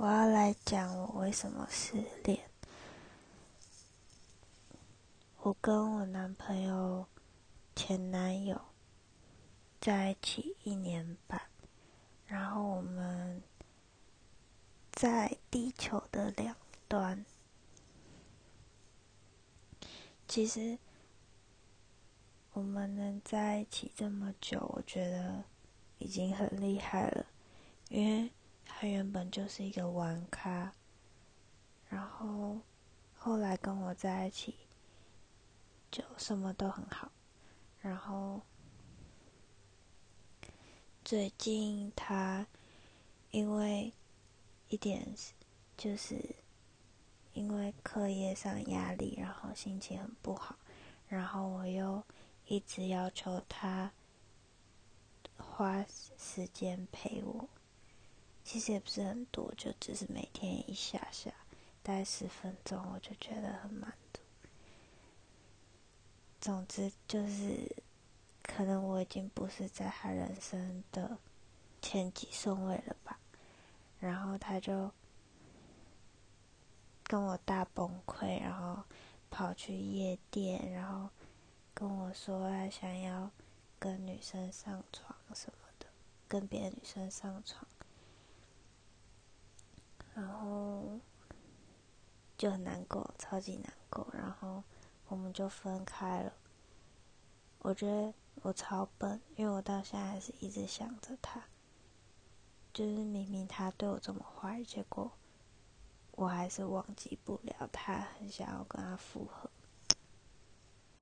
我要来讲我为什么失恋。我跟我男朋友、前男友在一起一年半，然后我们在地球的两端。其实我们能在一起这么久，我觉得已经很厉害了，因为。他原本就是一个玩咖，然后后来跟我在一起，就什么都很好。然后最近他因为一点就是因为课业上压力，然后心情很不好，然后我又一直要求他花时间陪我。其实也不是很多，就只是每天一下下，大概十分钟，我就觉得很满足。总之就是，可能我已经不是在他人生的前几顺位了吧。然后他就跟我大崩溃，然后跑去夜店，然后跟我说他想要跟女生上床什么的，跟别的女生上床。然后就很难过，超级难过。然后我们就分开了。我觉得我超笨，因为我到现在还是一直想着他。就是明明他对我这么坏，结果我还是忘记不了他，很想要跟他复合。